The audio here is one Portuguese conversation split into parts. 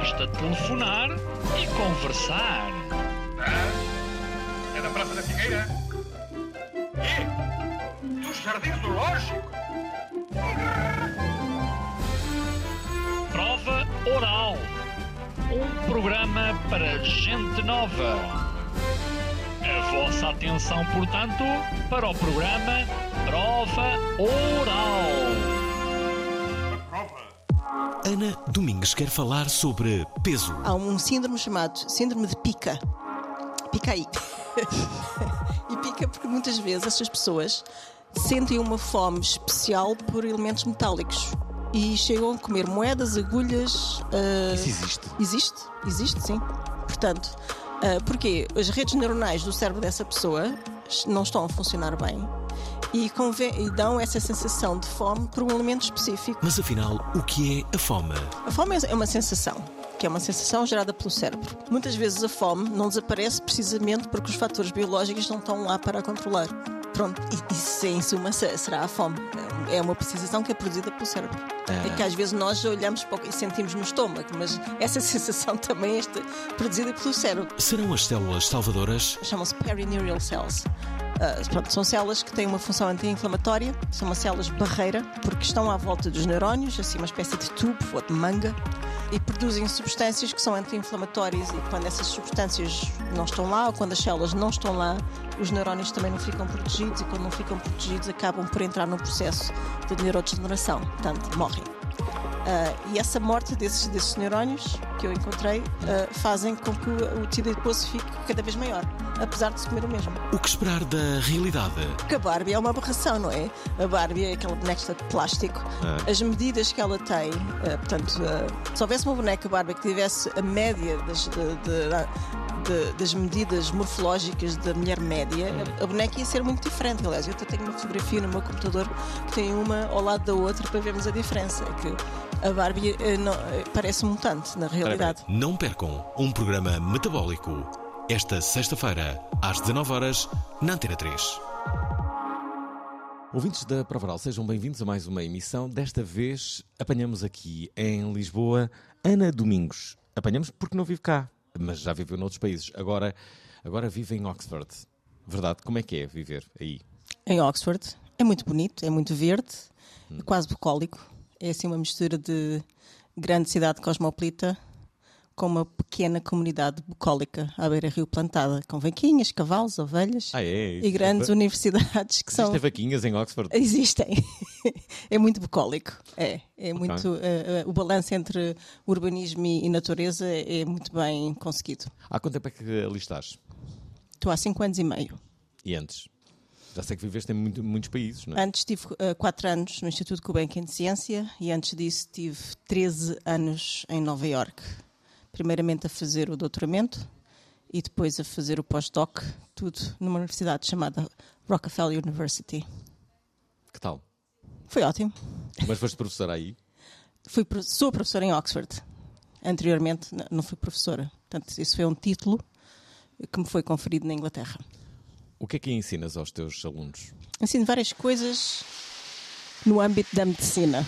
Basta telefonar e conversar. Ah, é da Praça da Figueira? E? Dos Jardins Zoológico? Prova Oral. Um programa para gente nova. A vossa atenção, portanto, para o programa Prova Oral. Ana Domingues quer falar sobre peso. Há um síndrome chamado síndrome de pica. Pica aí. e pica porque muitas vezes essas pessoas sentem uma fome especial por elementos metálicos e chegam a comer moedas, agulhas. ah, Isso existe. Existe, existe sim. Portanto, ah, porque as redes neuronais do cérebro dessa pessoa não estão a funcionar bem e, e dão essa sensação de fome por um elemento específico. Mas afinal, o que é a fome? A fome é uma sensação, que é uma sensação gerada pelo cérebro. Muitas vezes a fome não desaparece precisamente porque os fatores biológicos não estão lá para a controlar. Pronto, e isso em suma se- será a fome. É uma sensação que é produzida pelo cérebro. É que às vezes nós olhamos para o e sentimos no estômago, mas essa sensação também é produzida pelo cérebro. Serão as células salvadoras? Chamam-se perineurial cells. Ah, pronto, são células que têm uma função anti-inflamatória, são umas células barreira, porque estão à volta dos neurónios, assim uma espécie de tubo ou de manga, e produzem substâncias que são anti-inflamatórias. E quando essas substâncias não estão lá, ou quando as células não estão lá, os neurónios também não ficam protegidos, e quando não ficam protegidos, acabam por entrar num processo de neurodegeneração, portanto, morrem. Ah, e essa morte desses, desses neurónios que eu encontrei ah, fazem com que o, o tecido adiposo fique cada vez maior, apesar de se comer o mesmo. O que esperar da realidade? Porque a Barbie é uma aberração, não é? A Barbie é aquela boneca de plástico. As medidas que ela tem, ah, portanto, ah, se houvesse uma boneca Barbie que tivesse a média das, de- de- de- das medidas morfológicas da mulher média, a, a boneca ia ser muito diferente. Aliás, eu até tenho uma fotografia no meu computador que tem uma ao lado da outra para vermos a diferença. Que a Barbie ah, não- ah, parece um mutante, na realidade. Não percam um programa metabólico. Esta sexta-feira, às 19 horas na Antena 3. Ouvintes da Provaral, sejam bem-vindos a mais uma emissão. Desta vez apanhamos aqui em Lisboa Ana Domingos. Apanhamos porque não vive cá, mas já viveu noutros países. Agora, agora vive em Oxford. Verdade, como é que é viver aí? em Oxford. É muito bonito, é muito verde, é quase bucólico. É assim uma mistura de grande cidade cosmopolita com uma pequena comunidade bucólica à beira-rio plantada, com vaquinhas, cavalos, ovelhas Ah, é? e grandes Existem universidades que são... vaquinhas em Oxford? Existem. é muito bucólico. É, é muito... eh, eh, o balanço entre urbanismo e, e natureza é muito bem conseguido. Há quanto tempo é que ali estás? Estou há cinco anos e meio. E antes? Já sei que viveste em muito- muitos países, não é? Antes tive uh, 4 anos no Instituto Gulbenkian de Ciência e antes disso tive 13 anos em Nova York. Primeiramente a fazer o doutoramento e depois a fazer o pós-doc, tudo numa universidade chamada Rockefeller University. Que tal? Foi ótimo. Mas foste professora aí? Fui, sou professora em Oxford. Anteriormente não fui professora. Portanto, isso foi um título que me foi conferido na Inglaterra. O que é que ensinas aos teus alunos? Ensino várias coisas no âmbito da medicina.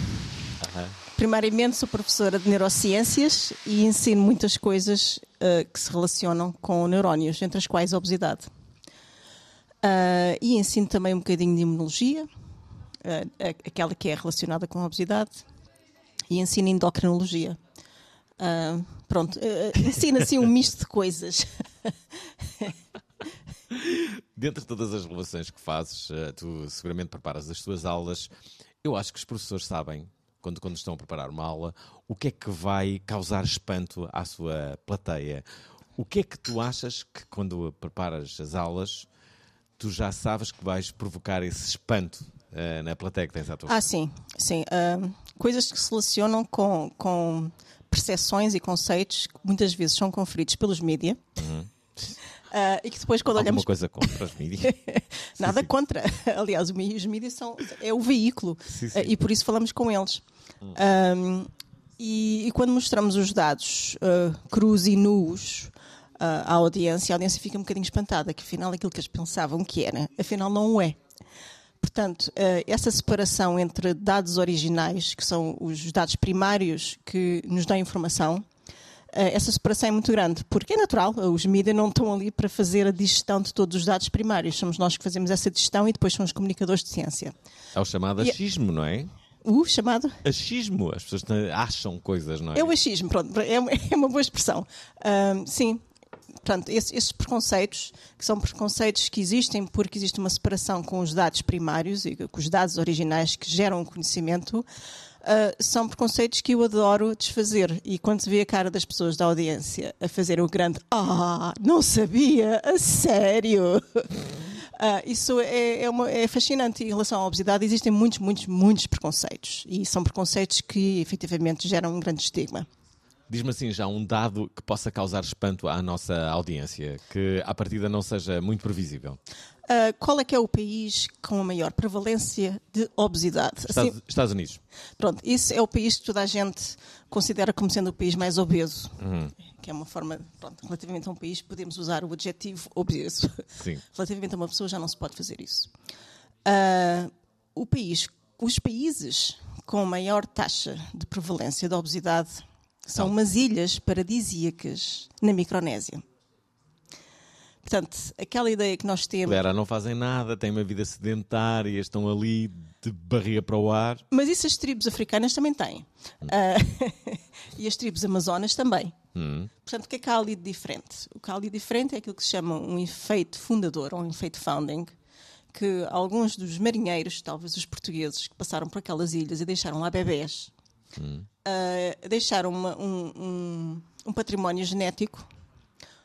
Primariamente sou professora de neurociências e ensino muitas coisas ah, que se relacionam com neurónios, entre as quais a obesidade. Ah, e ensino também um bocadinho de imunologia, a- aquela que é relacionada com a obesidade, e ensino endocrinologia. Pronto, ensino assim um misto de coisas. Dentre todas as relações que fazes, eh, tu seguramente preparas as tuas aulas. Eu acho que os professores sabem, quando, quando estão a preparar uma aula, o que é que vai causar espanto à sua plateia. O que é que tu achas que, quando preparas as aulas, tu já sabes que vais provocar esse espanto eh, na plateia que tens à tua Ah, sim, sim. Ah, coisas que se relacionam com, com percepções e conceitos que muitas vezes são conferidos pelos mídia. Uh, e que depois, quando Alguma olhamos. coisa contra os mídias? Nada sim. contra. Aliás, os mídias são é o veículo Sim, sim. Uh, e por isso falamos com eles. Um, e, e quando mostramos os dados uh, crus e nus à audiência, a audiência fica um bocadinho espantada, que afinal aquilo que eles pensavam que era, afinal não é. Portanto, essa separação entre dados originais, que são os dados primários que nos dão informação, essa separação é muito grande, porque é natural, os mídias não estão ali para fazer a digestão de todos os dados primários, somos nós que fazemos essa digestão e depois são os comunicadores de ciência. É o chamado E- achismo, não é? O chamado Achismo. As pessoas acham coisas, não é? é o achismo, pronto, é uma, é uma boa expressão. Ahm, sim, portanto, esses, esses preconceitos, que são preconceitos que existem porque existe uma separação com os dados primários e com os dados originais que geram o conhecimento, ah, são preconceitos que eu adoro desfazer. E quando se vê a cara das pessoas da audiência a fazer o grande Ah, não sabia, a sério. Ah, isso é, é, uma- é fascinante. Em relação à obesidade, existem muitos, muitos, muitos preconceitos. E são preconceitos que efetivamente geram um grande estigma. Diz-me assim, já um dado que possa causar espanto à nossa audiência, que à partida não seja muito previsível. Ah, qual é que é o país com a maior prevalência de obesidade? Assim, Estados, Estados Unidos. pronto, isso é o país que toda a gente considera como sendo o país mais obeso. Que é uma forma, pronto, relativamente a um país, podemos usar o adjetivo obeso. Sim. Relativamente a uma pessoa já não se pode fazer isso. Ah, o país, os países com maior taxa de prevalência da obesidade são umas ilhas paradisíacas na Micronésia. Portanto, aquela ideia que nós temos. Galera, não fazem nada, têm uma vida sedentária, estão ali de barriga para o ar. Mas isso as tribos africanas também têm. Ah, e as tribos amazonas também. Portanto, o que é que há ali de diferente? O que há ali de diferente é aquilo que se chama um efeito fundador, ou um efeito founding, que alguns dos marinheiros, talvez os portugueses, que passaram por aquelas ilhas e deixaram lá bebés, ah, deixaram uma- um, um- um património genético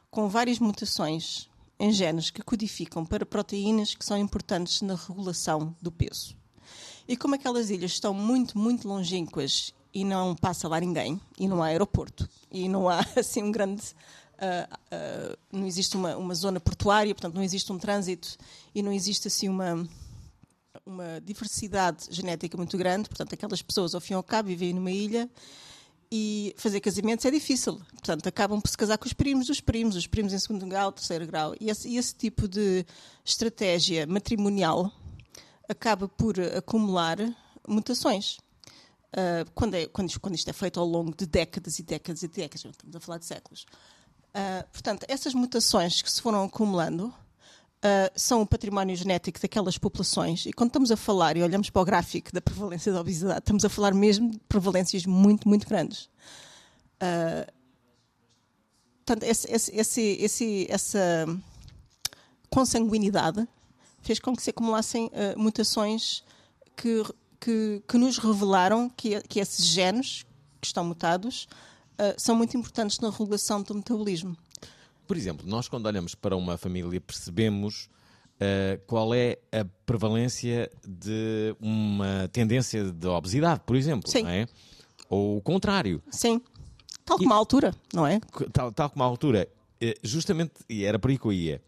com várias mutações em genes que codificam para proteínas que são importantes na regulação do peso. E como aquelas ilhas estão muito, muito longínquas e não passa lá ninguém, e não há aeroporto, e não há assim um grande. ah, ah, não existe uma, uma zona portuária, portanto, não existe um trânsito e não existe assim uma, uma diversidade genética muito grande. Portanto, aquelas pessoas, ao fim e ao cabo, vivem numa ilha e fazer casamentos é difícil. Portanto, acabam por se casar com os primos dos primos, os primos em segundo grau, terceiro grau. E esse, esse tipo de estratégia matrimonial acaba por acumular mutações. Ah, quando, é- quando isto- quando isto é feito ao longo de décadas e décadas e décadas, estamos a falar de séculos. Ah, portanto, essas mutações que se foram acumulando ah, são o património genético daquelas populações. E quando estamos a falar e olhamos para o gráfico da prevalência da obesidade, estamos a falar mesmo de prevalências muito, muito grandes. Ah, portanto, esse- esse- esse- essa consanguinidade fez com que se acumulassem ah, mutações que, que, que nos revelaram que, que esses genes que estão mutados ah, são muito importantes na regulação do metabolismo. Por exemplo, nós quando olhamos para uma família percebemos eh, qual é a prevalência de uma tendência de obesidade, por exemplo, Sim. não é? Ou o contrário. Sim. Tal como a altura, não é? tal, tal como a altura, eh, justamente, e era por aí que eu ia,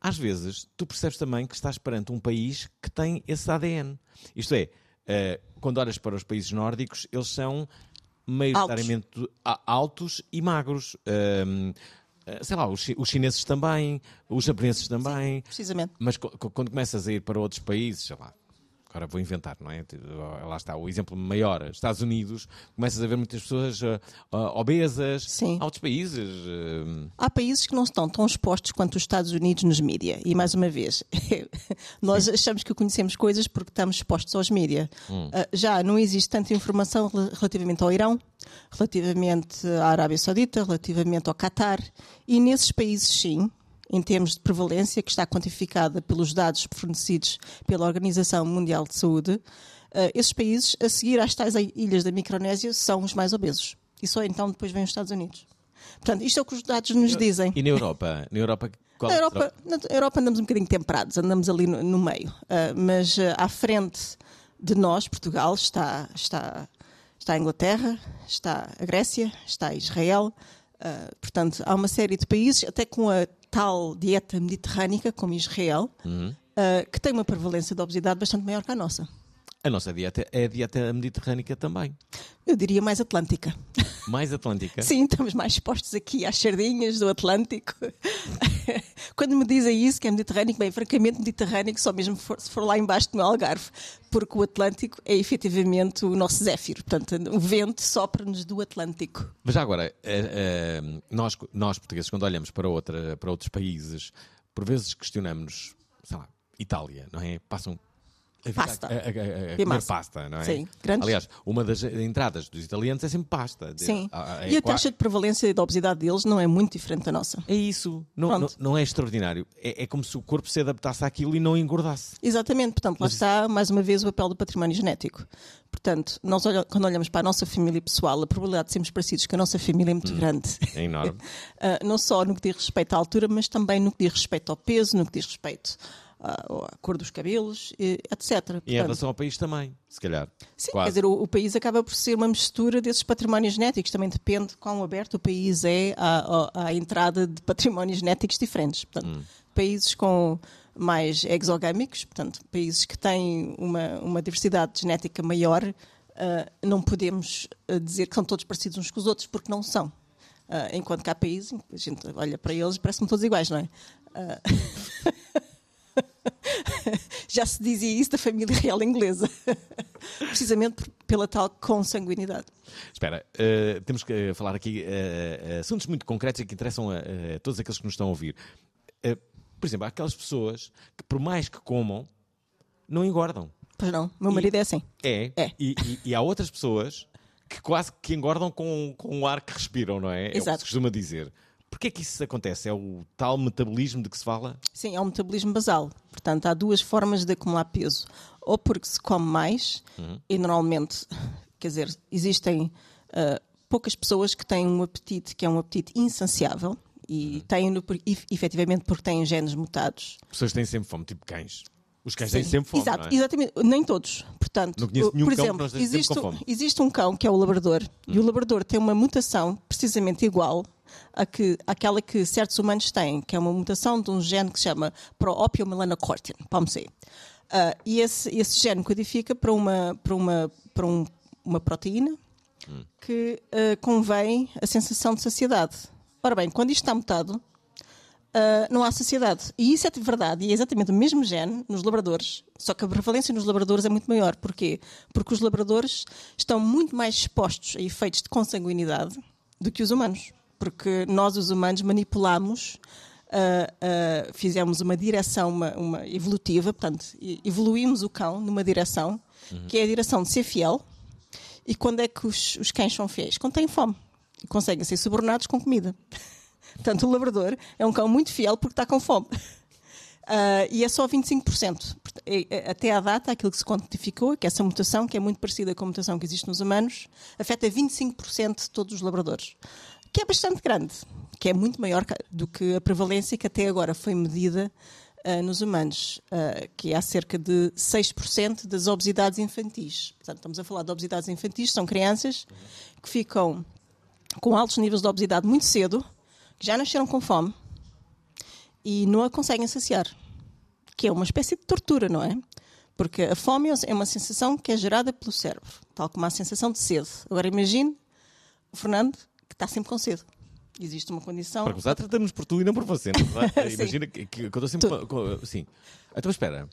às vezes tu percebes também que estás perante um país que tem esse ADN. Isto é, eh, quando olhas para os países nórdicos, eles são maioritariamente a- altos e magros. Eh, sei lá, os, os chineses também, os japoneses também. Precisamente. Mas quando começas a ir para outros países, sei lá, agora vou inventar, não é? Lá está, o exemplo maior, Estados Unidos, começas a ver muitas pessoas ah, obesas. Sim. Há outros países. ah, Há países que não estão tão expostos quanto os Estados Unidos nos mídia. E, mais uma vez, nós achamos que conhecemos coisas porque estamos expostos aos mídia. Ah, já não existe tanta informação rel- relativamente ao Irão, relativamente à Arábia Saudita, relativamente ao Qatar. E nesses países, sim, em termos de prevalência, que está quantificada pelos dados fornecidos pela Organização Mundial de Saúde, ah, esses países, a seguir às tais ilhas da Micronésia, são os mais obesos. E só então depois vêm os Estados Unidos. Portanto, isto é o que os dados nos dizem. E na Europa? Na Europa, qual Na Europa, na Europa andamos um bocadinho temperados, andamos ali no, no meio. Ah, mas ah, à frente de nós, Portugal, está, está, Está a Inglaterra, está a Grécia, está Israel. Uh, portanto, há uma série de países, até com a tal dieta mediterrânica, como Israel, Uhum. uh, que tem uma prevalência de obesidade bastante maior que a nossa. A nossa dieta é a dieta mediterrânica também. Eu diria mais atlântica. Mais atlântica. Sim, estamos mais expostos aqui às sardinhas do Atlântico. Quando me dizem isso, que é mediterrâneo, bem, francamente, mediterrâneo, só mesmo for- se for lá embaixo no Algarve, porque o Atlântico é efetivamente o nosso zéfiro. Portanto, o vento sopra-nos do Atlântico. Mas já agora, eh, eh, nós, nós portugueses, quando olhamos para, outra, para outros países, por vezes questionamos, sei lá, Itália, não é? Passam Pasta. a, a, a, comer massa. pasta, não é? Sim, grandes- Aliás, uma das entradas dos italianos é sempre pasta. Sim. a- a- e a taxa de prevalência e da obesidade deles não é muito diferente da nossa. É isso. Não, não, não é extraordinário. É, é como se o corpo se adaptasse àquilo e não engordasse. Exatamente, portanto, lá Mas- está mais uma vez o papel do património genético. Portanto, nós quando olhamos para a nossa família pessoal, a probabilidade de sermos parecidos com a nossa família é muito grande. É enorme. Ah, não só no que diz respeito à altura, mas também no que diz respeito ao peso, no que diz respeito à cor dos cabelos, etc. E em Portanto, relação ao país também, se calhar. sim, Quase. quer dizer, o, o país acaba por ser uma mistura desses patrimónios genéticos. Também depende de quão aberto o país é à, à- à entrada de patrimónios genéticos diferentes. Portanto, Hum. países com mais exogâmicos, portanto, países que têm uma, uma diversidade genética maior, ah, não podemos ah, dizer que são todos parecidos uns com os outros, porque não são. Ah, enquanto que há países, a gente olha para eles e parece-me todos iguais, não é? Ah, Já se dizia isso da família real inglesa, precisamente pela tal consanguinidade. Espera, eh, temos que eh, falar aqui eh, assuntos muito concretos e que interessam a, a todos aqueles que nos estão a ouvir. Eh, por exemplo, há aquelas pessoas que, por mais que comam, não engordam. Pois não, meu E- marido é assim. É. É. E, e- e há outras pessoas que quase que engordam com, com o ar que respiram, não é? É o que Exato. se costuma dizer. Porquê é que isso acontece? É o tal metabolismo de que se fala? Sim, é um metabolismo basal. Portanto, há duas formas de acumular peso. Ou porque se come mais, e normalmente, quer dizer, existem ah, poucas pessoas que têm um apetite que é um apetite insaciável e têm-no por- ef- efetivamente porque têm genes mutados. Pessoas que têm sempre fome, tipo cães. Os cães Sim, têm sempre fome, Exato, é? exatamente. Nem todos. Portanto, Não conheço o- nenhum por cão que exemplo, sempre existe, existe um cão que é o labrador e o labrador tem uma mutação precisamente igual a que, àquela que certos humanos têm, que é uma mutação de um gene que se chama pro-opiomelanocortin, POMC. Ah, e esse, esse gene codifica para uma, para uma, para um- uma proteína Hum. que ah, convém a sensação de saciedade. Ora bem, quando isto está mutado, Uh, não há saciedade. E isso é de verdade, e é exatamente o mesmo gene nos labradores, só que a prevalência nos labradores é muito maior. Porquê? Porque os labradores estão muito mais expostos a efeitos de consanguinidade do que os humanos. Porque nós, os humanos, manipulamos, uh, uh, fizemos uma direção uma, uma evolutiva, portanto, evoluímos o cão numa direção, que é a direção de ser fiel. E quando é que os, os cães são fiéis? Quando têm fome. E conseguem ser subornados com comida. Portanto, o labrador é um cão muito fiel porque está com fome. Ah, e é só 25%. Porta- é- é- Até à data, aquilo que se quantificou que essa mutação, que é muito parecida com a mutação que existe nos humanos, afeta 25% de todos os labradores. Que é bastante grande, que é muito maior do que a prevalência que até agora foi medida ah, nos humanos, ah, que é cerca de 6% das obesidades infantis. Portanto, estamos a falar de obesidades infantis, são crianças que ficam com altos níveis de obesidade muito cedo, que já nasceram com fome e não a conseguem saciar. Que é uma espécie de tortura, não é? Porque a fome é uma sensação que é gerada pelo cérebro, tal como a sensação de sede. Agora imagine o Fernando, está sempre com sede. Existe uma condição. Para começar, tratamos por tu e não por você. Não é? Imagina que, que eu estou sempre. Tu- Com, com, sim. Então, espera.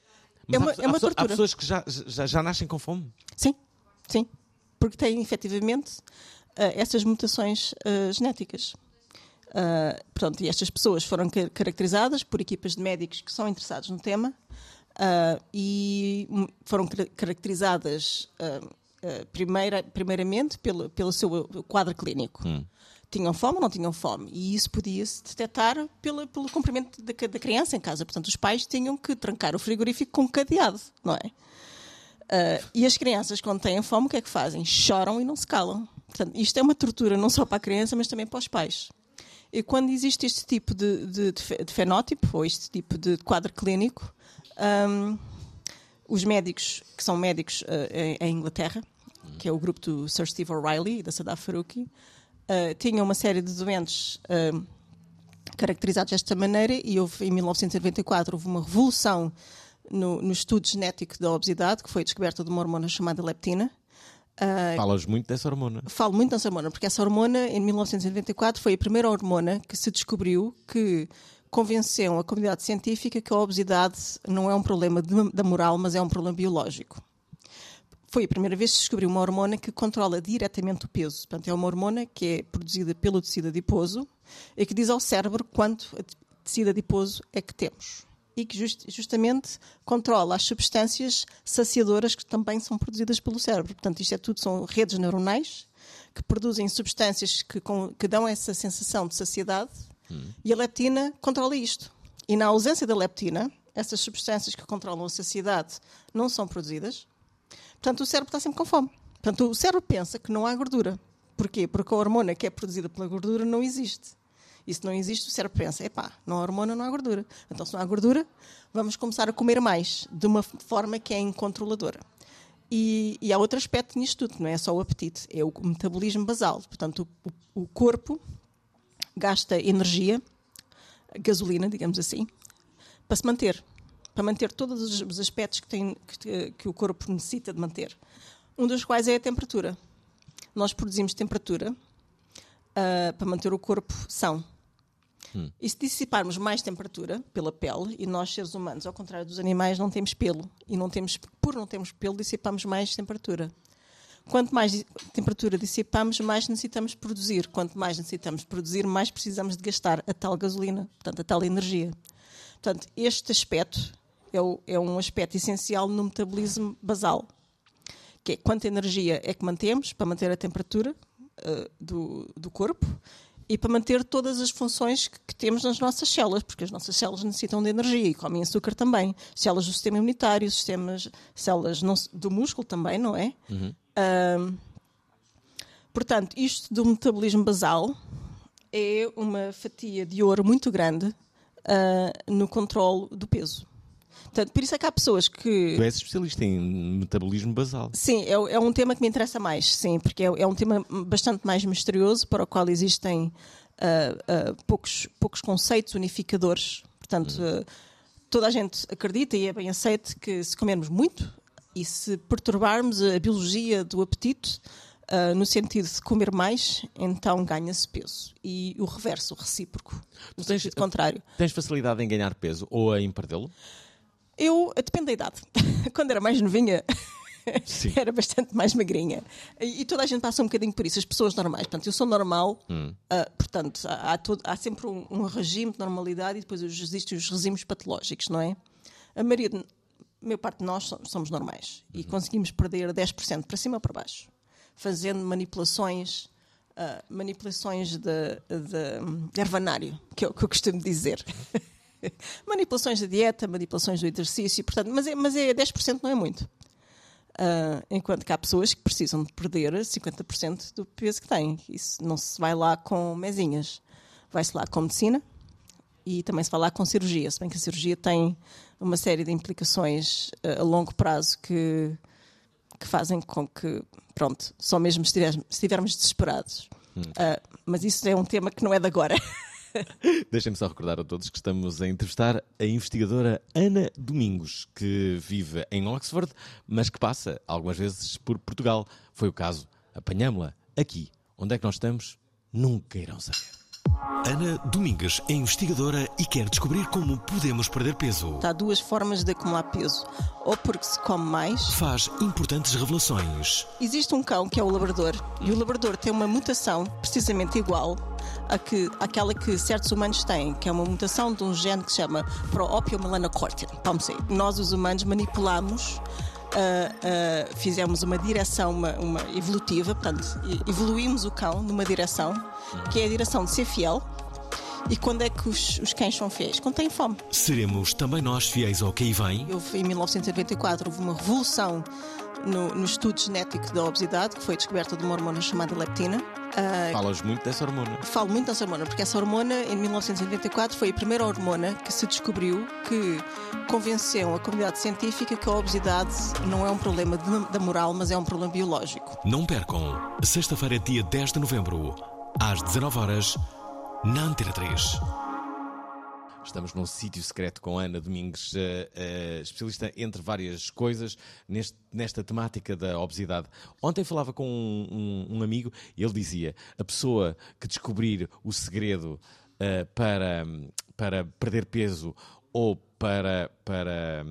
Mas É uma- há, é uma há pessoa- há tortura. pessoas que já, já, já nascem com fome. Sim, sim. Porque têm efetivamente ah, essas mutações ah, genéticas. Ah, pronto, e estas pessoas foram ca- caracterizadas por equipas de médicos que são interessados no tema ah, e hum, foram cara- caracterizadas primeira, primeiramente pelo, pelo seu quadro clínico. Tinham fome ou não tinham fome? E isso podia-se detectar pela, pelo comprimento da, da criança em casa. Portanto, os pais tinham que trancar o frigorífico com um cadeado, não é? Uh, e as crianças, quando têm fome, o que é que fazem? Choram e não se calam. Portanto, isto é uma tortura não só para a criança, mas também para os pais. E quando existe este tipo de, de- de fenótipo, ou este tipo de quadro clínico, um, os médicos, que são médicos uh, em, em Inglaterra, que é o grupo do Sir Steve O'Reilly e da Sadaf Faruqi, uh, tinha uma série de doentes uh, caracterizados desta maneira e houve, em 1994 houve uma revolução no, no estudo genético da obesidade, que foi a descoberta de uma hormona chamada leptina. Uh, Falas muito dessa hormona. Falo muito dessa hormona, porque essa hormona, em 1994, foi a primeira hormona que se descobriu que convenceu a comunidade científica que a obesidade não é um problema de, da moral, mas é um problema biológico. Foi a primeira vez que se descobriu uma hormona que controla diretamente o peso. Portanto, é uma hormona que é produzida pelo tecido adiposo e que diz ao cérebro quanto tecido adiposo é que temos e que just, justamente controla as substâncias saciadoras que também são produzidas pelo cérebro. Portanto, isto é tudo, são redes neuronais que produzem substâncias que, com, que dão essa sensação de saciedade hum. e a leptina controla isto. E na ausência da leptina, essas substâncias que controlam a saciedade não são produzidas, portanto, o cérebro está sempre com fome. Portanto, o cérebro pensa que não há gordura. Porquê? Porque a hormona que é produzida pela gordura não existe. E se não existe, o cérebro pensa: epá, não há hormona, não há gordura. Então, se não há gordura, vamos começar a comer mais, de uma forma que é incontroladora. E, e há outro aspecto nisto tudo, não é só o apetite, é o metabolismo basal. Portanto, o, o corpo gasta energia, gasolina, digamos assim, para se manter, para manter todos os aspectos que, tem, que, que o corpo necessita de manter. Um dos quais é a temperatura. Nós produzimos temperatura uh, para manter o corpo são. Hum. E se dissiparmos mais temperatura pela pele, e nós seres humanos, ao contrário dos animais, não temos pelo, e não temos, por não termos pelo, dissipamos mais temperatura. Quanto mais temperatura dissipamos, mais necessitamos produzir. Quanto mais necessitamos produzir, mais precisamos de gastar a tal gasolina, portanto, a tal energia. Portanto, este aspecto é, o, é um aspecto essencial no metabolismo basal, que é quanta energia é que mantemos para manter a temperatura uh, do, do corpo e para manter todas as funções que, temos nas nossas células, porque as nossas células necessitam de energia e comem açúcar também. Células do sistema imunitário, sistemas, células não, do músculo também, não é? Uhum. Uh, portanto, isto do metabolismo basal é uma fatia de ouro muito grande uh, no controle do peso. Portanto, por isso é que há pessoas que. Tu és especialista em metabolismo basal. Sim, é, é um tema que me interessa mais, sim, porque é, é um tema bastante mais misterioso, para o qual existem uh, uh, poucos, poucos conceitos unificadores. Portanto, uh, toda a gente acredita e é bem aceito que se comermos muito e se perturbarmos a biologia do apetite, Uh, no sentido de comer mais, então ganha-se peso. E o reverso, o recíproco, no tens, sentido contrário. Tens facilidade em ganhar peso ou em perdê-lo? Eu, depende da idade. Quando era mais novinha, era bastante mais magrinha. E, e, toda a gente passa um bocadinho por isso, as pessoas normais. Portanto, eu sou normal, hum. uh, portanto, há, há, todo, há sempre um, um, regime de normalidade e depois existem os regimes patológicos, não é? A maioria, de, a maior parte de nós somos normais e uhum. conseguimos perder 10% para cima ou para baixo, fazendo manipulações. Uh, manipulações de, de, de ervanário, que é o que eu costumo dizer. manipulações da dieta, manipulações do exercício, portanto, mas, é, mas é 10% não é muito. Uh, enquanto que há pessoas que precisam de perder 50% do peso que têm. Isso não se vai lá com mesinhas. Vai-se lá com medicina e também se vai lá com cirurgia. Se bem que a cirurgia tem uma série de implicações uh, a longo prazo que, que fazem com que, pronto, só mesmo se estivermos desesperados. Hum. Uh, mas isso é um tema que não é de agora. Deixem-me só recordar a todos que estamos a entrevistar a investigadora Ana Domingos, que vive em Oxford, mas que passa algumas vezes por Portugal. Foi o caso, apanhámo-la aqui. Onde é que nós estamos? Nunca irão saber. Ana Domingues é investigadora e quer descobrir como podemos perder peso. Há duas formas de acumular peso. Ou porque se come mais. Faz importantes revelações. Existe um cão que é o labrador. E o labrador tem uma mutação precisamente igual a que, àquela que certos humanos têm, que é uma mutação de um gene que se chama Pro-Opiomelanocortin. Vamos ver. Nós, os humanos, manipulamos Uh, uh, fizemos uma direção uma, uma, evolutiva, portanto, evoluímos o cão numa direção, que é a direção de ser fiel. E quando é que os, os cães são fiéis? Quando têm fome. Seremos também nós fiéis ao que aí vem? Houve, em 1994 houve uma revolução no, no estudo genético da obesidade, que foi descoberta de uma hormona chamada leptina, Falas muito dessa hormona. Falo muito dessa hormona, porque essa hormona, em 1984, foi a primeira hormona que se descobriu que convenceu a comunidade científica que a obesidade não é um problema de- da moral, mas é um problema biológico. Não percam, sexta-feira, dia 10 de novembro, às 19 horas na Antena 3. Estamos num sítio secreto com Ana Domingues, eh, eh, especialista entre várias coisas neste- nesta temática da obesidade. Ontem falava com um, um- um amigo e ele dizia: a pessoa que descobrir o segredo eh, para, para perder peso ou para, para,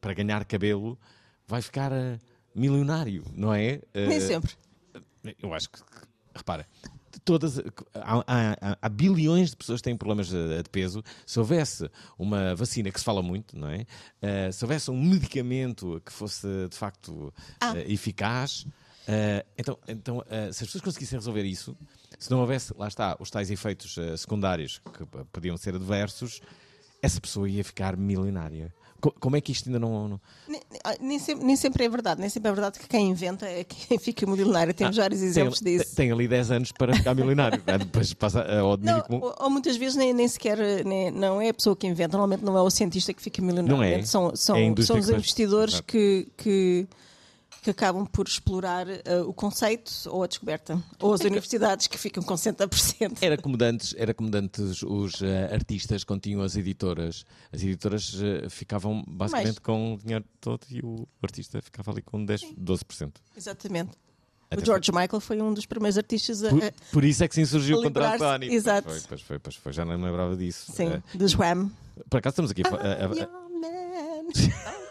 para ganhar cabelo vai ficar milionário, não é? Nem sempre. eu acho que, repara, todas, há, há- há bilhões de pessoas que têm problemas de, de peso. Se houvesse uma vacina que se fala muito, não é? Eh, se houvesse um medicamento que fosse de facto Ah. eh, eficaz, eh, então, então se as pessoas conseguissem resolver isso, se não houvesse, lá está, os tais efeitos secundários que podiam ser adversos, essa pessoa ia ficar milionária. Co- como é que isto ainda não- não, Nem, ah, nem sempre, nem sempre é verdade. Nem sempre é verdade que quem inventa é quem fica milionário. Temos vários exemplos tem, disso. tem ali 10 anos para ficar milionário. é? Depois passa ao Não, ou, ou muitas vezes nem, nem sequer nem- não é a pessoa que inventa, normalmente não é o cientista que fica milionário. Não é. São, são, É são os investidores que, que, que acabam por explorar ah, o conceito ou a descoberta. Ou as universidades que ficam com 60%. Era como de antes, era como os eh, artistas quando tinham as editoras. As editoras eh, ficavam basicamente Mais. com o dinheiro todo e o artista ficava ali com 10, 12%. Exatamente. Até o George Michael foi um dos primeiros artistas a. Por, por isso é que se insurgiu contra a Sony. exato. Pois foi, pois foi, pois foi, já não me lembrava disso. sim, Eh, dos Wham. por acaso estamos aqui. a fa- a- a- Your man.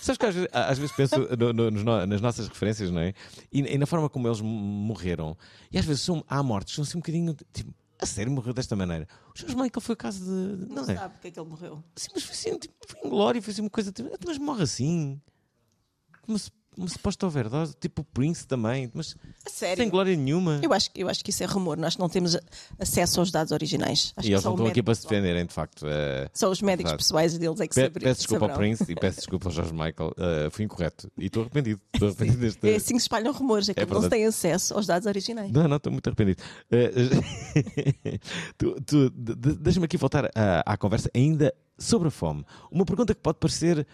Sabes que às vezes, às vezes penso no- no- no- nas nossas referências, não é? E, e na forma como eles morreram. E às vezes são, há mortes, são assim um bocadinho. Tipo, a sério, morreu desta maneira. O George Michael foi o caso de. Não Não, é? sabe porque é que ele morreu. Sim, mas foi assim, tipo, foi em glória, foi assim uma coisa. Tipo, mas morre assim. Como se, uma suposta overdose, tipo o Prince também, mas sem glória nenhuma. Eu acho, eu acho que isso é rumor. Nós não temos acesso aos dados originais. Acho E eles não estão aqui para se defenderem, de facto. eh, Só os médicos Exato. pessoais deles é que Pe- saber- peço desculpa ao saberão. Prince e peço desculpa ao George Michael. eh, fui incorreto. E estou arrependido. Estou arrependido deste. É assim que se espalham rumores, é que É não se tem acesso aos dados originais. Não, não, estou muito arrependido. Eh, tu, tu, de- de- Deixa-me aqui voltar à, à conversa ainda sobre a fome. Uma pergunta que pode parecer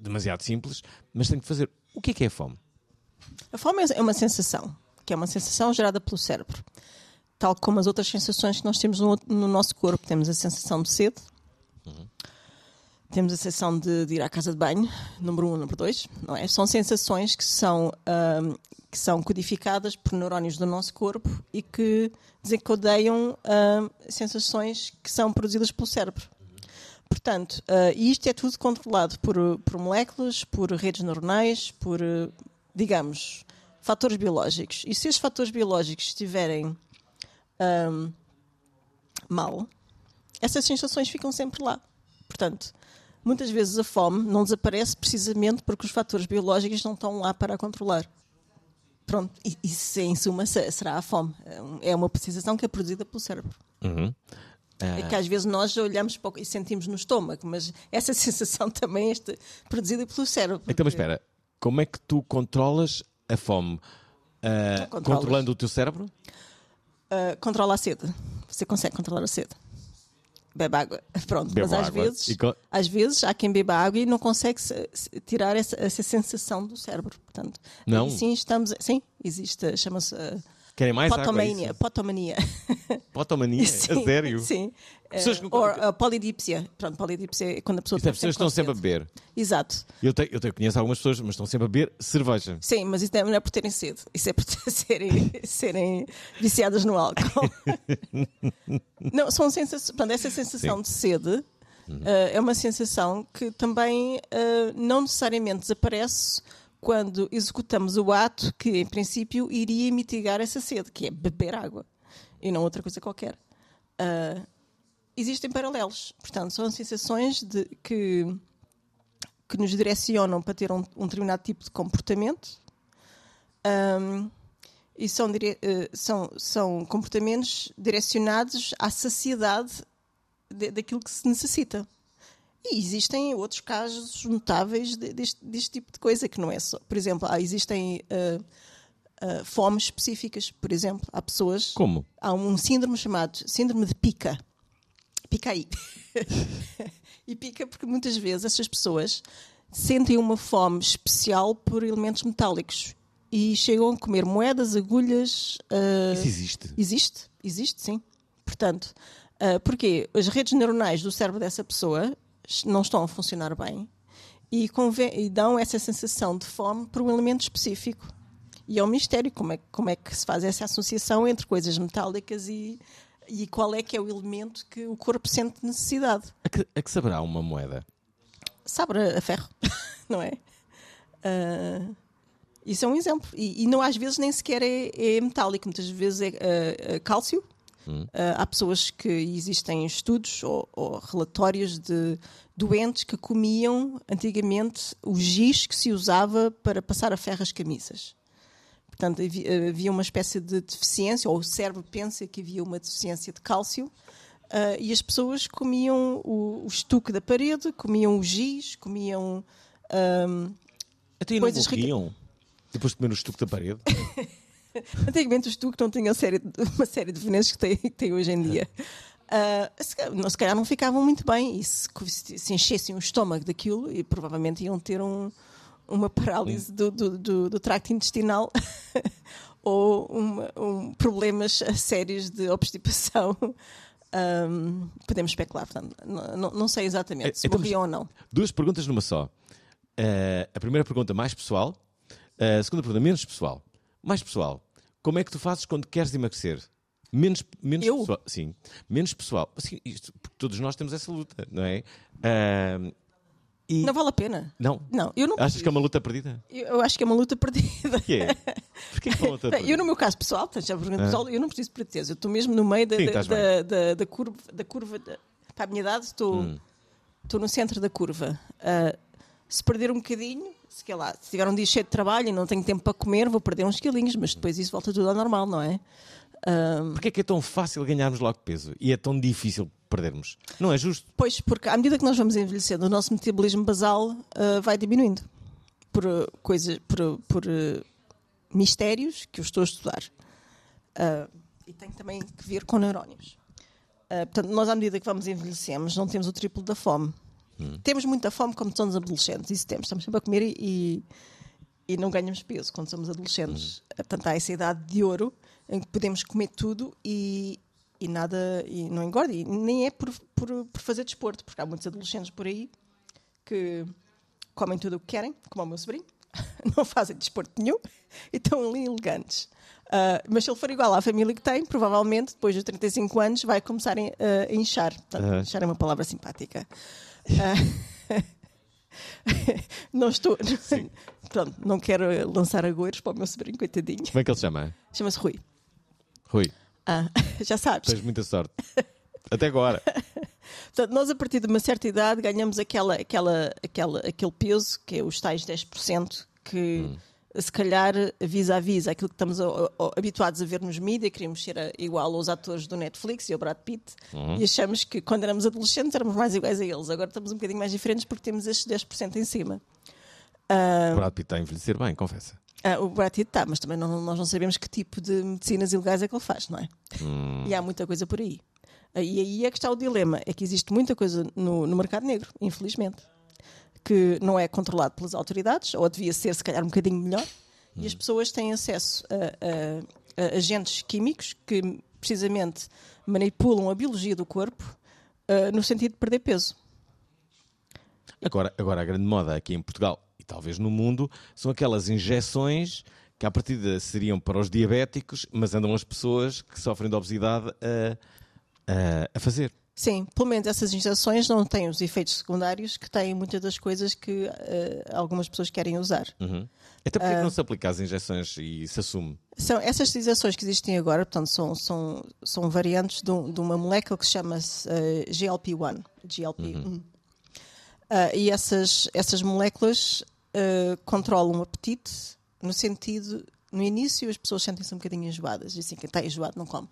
demasiado simples, mas tenho que fazer. O que é que é a fome? A fome é uma sensação, que é uma sensação gerada pelo cérebro. Tal como as outras sensações que nós temos no, no nosso corpo. Temos a sensação de sede, temos a sensação de, de ir à casa de banho, número um, número dois, não é? São sensações que são, ahm, que são codificadas por neurónios do nosso corpo e que desencadeiam ahm, sensações que são produzidas pelo cérebro. Portanto, e isto é tudo controlado por, por moléculas, por redes neuronais, por, eh, digamos, fatores biológicos. E se esses fatores biológicos estiverem ahm, mal, essas sensações ficam sempre lá. Portanto, muitas vezes a fome não desaparece precisamente porque os fatores biológicos não estão lá para a controlar. Pronto, isso em suma se- será a fome. É um- É uma sensação que é produzida pelo cérebro. Uhum. É que às vezes nós olhamos para o- e sentimos no estômago, mas essa sensação também é produzida pelo cérebro. Então, mas espera, como é que tu controlas a fome? Controlas. controlando o teu cérebro? Uh, controla a sede. Você consegue controlar a sede. Bebe água. Pronto, Bebo mas às água. vezes, co- às vezes há quem beba água e não consegue se- se- tirar essa, essa sensação do cérebro. Portanto, Não? sim estamos. Sim, existe, chama-se uh, Querem mais é potomania. isso? Potomania. Potomania? Sim, a sério? Sim. Pessoas Uh, nunca- uh, polidípsia. Pronto, polidípsia é quando a pessoa Isto é, pessoas que estão sempre a beber. Exato. Eu, tenho, eu tenho, conheço algumas pessoas, mas estão sempre a beber cerveja. Sim, mas isso não é por terem sede. Isso é por serem, serem viciadas no álcool. não, são sensações. Portanto, essa sensação Sim. de sede eh, é uma sensação que também eh, não necessariamente desaparece quando executamos o ato que, em princípio, iria mitigar essa sede, que é beber água e não outra coisa qualquer. Ah, existem paralelos. Portanto, são sensações de, que, que nos direcionam para ter um, um determinado tipo de comportamento. Ahm, e são, dire- eh, são, são comportamentos direcionados à saciedade de- daquilo que se necessita. E existem outros casos notáveis de- deste, deste tipo de coisa, que não é só. Por exemplo, há- existem. eh, uh, fomes específicas. Por exemplo, há pessoas. Como? Há um síndrome chamado síndrome de pica. Pica aí. e pica porque muitas vezes essas pessoas sentem uma fome especial por elementos metálicos e chegam a comer moedas, agulhas. Uh, Isso existe? Existe, existe, sim. Portanto, uh, porque as redes neuronais do cérebro dessa pessoa não estão a funcionar bem e, e dão essa sensação de fome por um elemento específico. E é um mistério como é, como é que se faz essa associação entre coisas metálicas e, e qual é que é o elemento que o corpo sente necessidade. A que, a que saberá uma moeda? Sabe a ferro, não é? Uh, isso é um exemplo. E, e, não às vezes nem sequer é, é metálico, muitas vezes é uh, cálcio. Hum. Uh, há pessoas que existem estudos ou, ou, relatórios de doentes que comiam antigamente o giz que se usava para passar a ferro as camisas. Portanto, havia uma espécie de deficiência, ou o cérebro pensa que havia uma deficiência de cálcio, uh, e as pessoas comiam o, o estuque da parede, comiam o giz, comiam. Um, Até coisas não morriam depois de comer o estuque da parede? Antigamente o estuque não tinha uma série, uma série de venenos que que tem hoje em dia. Uh, se, se calhar não ficavam muito bem e se, se enchessem o estômago daquilo e provavelmente iam ter um, uma parálise do, do, do, do, tracto intestinal ou uma, um, problemas sérios de obstipação. Um, podemos especular, portanto, não, não sei exatamente se então, morriam ou não. Duas perguntas numa só. Uh, a primeira pergunta mais pessoal, uh, a segunda pergunta menos pessoal. Mais pessoal, como é que tu fazes quando queres emagrecer? Menos, menos Eu? pessoal. Sim, menos pessoal. Assim, isto, porque todos nós temos essa luta, não é? Uh, e... Não vale a pena. Não? Não, eu não. Achas que é uma luta perdida? Eu, eu acho que é uma luta perdida. É? Porquê que é uma luta perdida? Eu, no meu caso pessoal, já ah. pessoal, eu não preciso de pretesa. Eu estou mesmo no meio da, Sim, da, da, da, da, curva. Da curva para a minha idade, estou, hum. estou no centro da curva. Uh, se perder um bocadinho, se, lá, se tiver um dia cheio de trabalho e não tenho tempo para comer, vou perder uns quilinhos, mas depois isso volta tudo ao normal, não é? Um... Porquê é que é tão fácil ganharmos logo peso e é tão difícil perdermos? Não é justo? Pois, porque à medida que nós vamos envelhecendo, o nosso metabolismo basal uh, vai diminuindo por uh, coisas, por, por uh, mistérios que eu estou a estudar. e tem também que ver com neurónios. portanto, nós à medida que vamos envelhecemos, não temos o triplo da fome. Hum. Temos muita fome quando somos adolescentes, isso temos. Estamos sempre a comer e, e não ganhamos peso quando somos adolescentes. Hum. Portanto, há essa idade de ouro em que podemos comer tudo e, e nada e não engorda. E nem é por, por, por, fazer desporto, porque há muitos adolescentes por aí que comem tudo o que querem, como o meu sobrinho, não fazem desporto nenhum e estão ali elegantes. Uh, mas se ele for igual à família que tem, provavelmente depois dos 35 anos vai começar a, a inchar. Portanto, uhum. inchar é uma palavra simpática. Uh, não estou. Pronto, não quero lançar agulhas para o meu sobrinho, coitadinho. Como é que ele se chama? Chama-se Rui. Rui. Ah, já sabes. Tens muita sorte. Até agora. Portanto, nós a partir de uma certa idade ganhamos aquela, aquela, aquela, aquele peso, que é os tais 10%, que hum. Se calhar vis a vis aquilo que estamos a, a, habituados a ver nos mídias, queríamos ser a, igual aos atores do Netflix e ao Brad Pitt, uhum. e achamos que quando éramos adolescentes éramos mais iguais a eles. Agora estamos um bocadinho mais diferentes porque temos estes 10% em cima. Uh, o Brad Pitt está a envelhecer bem, confessa. Uh, o Brad Pitt está, mas também não, nós não sabemos que tipo de medicinas ilegais é que ele faz, não é? Hum. E há muita coisa por aí. Uh, e aí é que está o dilema: é que existe muita coisa no, no mercado negro, infelizmente, que não é controlado pelas autoridades, ou devia ser, se calhar, um bocadinho melhor, hum. e as pessoas têm acesso a, a, a, agentes químicos que precisamente manipulam a biologia do corpo uh, no sentido de perder peso. Agora, agora, a grande moda aqui em Portugal talvez no mundo, são aquelas injeções que à partida seriam para os diabéticos, mas andam as pessoas que sofrem de obesidade a, a, a fazer. Sim, pelo menos essas injeções não têm os efeitos secundários que têm muitas das coisas que uh, algumas pessoas querem usar. Uhum. Até porque uh, não se aplica as injeções e se assume? São, essas injeções que existem agora, portanto, são, são, são variantes de, um, de uma molécula que se chama uh, GLP-1. GLP. Uhum. Uh, e essas, essas moléculas uh, controlam o apetite, no sentido, no início as pessoas sentem-se um bocadinho enjoadas, e assim, quem está enjoado não come.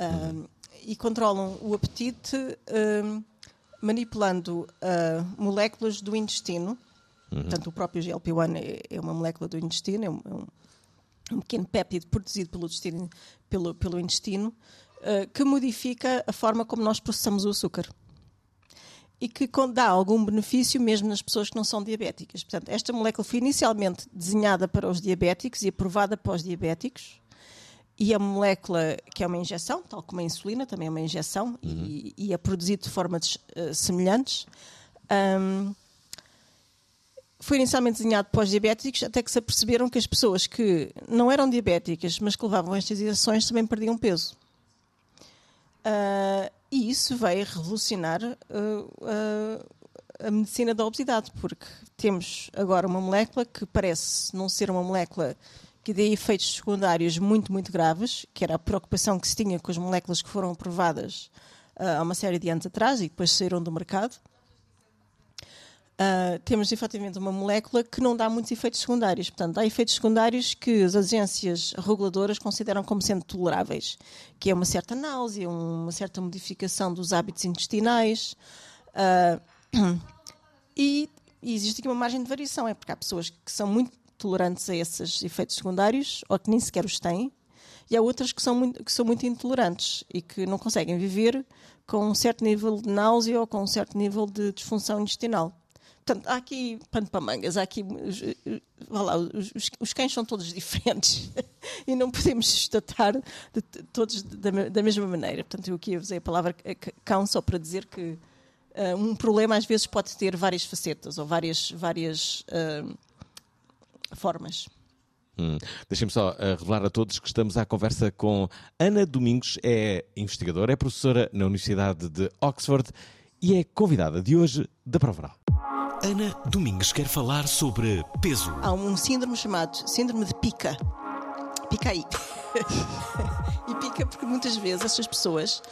Uh, uhum. E controlam o apetite uh, manipulando moléculas do intestino. Uhum. Portanto, o próprio GLP-1 é, é, uma molécula do intestino, é um, um pequeno péptido produzido pelo, destino, pelo, pelo intestino, uh, que modifica a forma como nós processamos o açúcar. E que dá algum benefício mesmo nas pessoas que não são diabéticas. Portanto, esta molécula foi inicialmente desenhada para os diabéticos e aprovada para os diabéticos. E a molécula, que é uma injeção, tal como a insulina, também é uma injeção, uhum. e, e, é produzido de formas uh, semelhantes. Um, foi inicialmente desenhado para os diabéticos, até que se aperceberam que as pessoas que não eram diabéticas, mas que levavam estas injeções, também perdiam peso. Uh, e isso veio revolucionar uh, uh, a medicina da obesidade, porque temos agora uma molécula que parece não ser uma molécula que dê efeitos secundários muito, muito graves, que era a preocupação que se tinha com as moléculas que foram aprovadas há uma série de anos atrás e depois saíram do mercado. Uh, temos efetivamente uma molécula que não dá muitos efeitos secundários. Portanto, há efeitos secundários que as agências reguladoras consideram como sendo toleráveis, que é uma certa náusea, uma certa modificação dos hábitos intestinais. Uh, e, e, existe aqui uma margem de variação, é porque há pessoas que são muito tolerantes a esses efeitos secundários ou que nem sequer os têm, e há outras que são muito, que são muito intolerantes e que não conseguem viver com um certo nível de náusea ou com um certo nível de disfunção intestinal. Portanto, há aqui pano para mangas, há aqui. Lá, os, os, cães são todos diferentes e não podemos tratar de, todos da, da, mesma maneira. Portanto, eu aqui usei a palavra cão só para dizer que uh, um problema às vezes pode ter várias facetas ou várias, várias uh, formas. Hum. Deixem-me só uh, revelar a todos que estamos à conversa com Ana Domingos, é investigadora, é professora na Universidade de Oxford e é convidada de hoje da Prova Oral. Ana Domingues quer falar sobre peso. Há um síndrome chamado síndrome de pica. Pica aí. e pica porque muitas vezes essas pessoas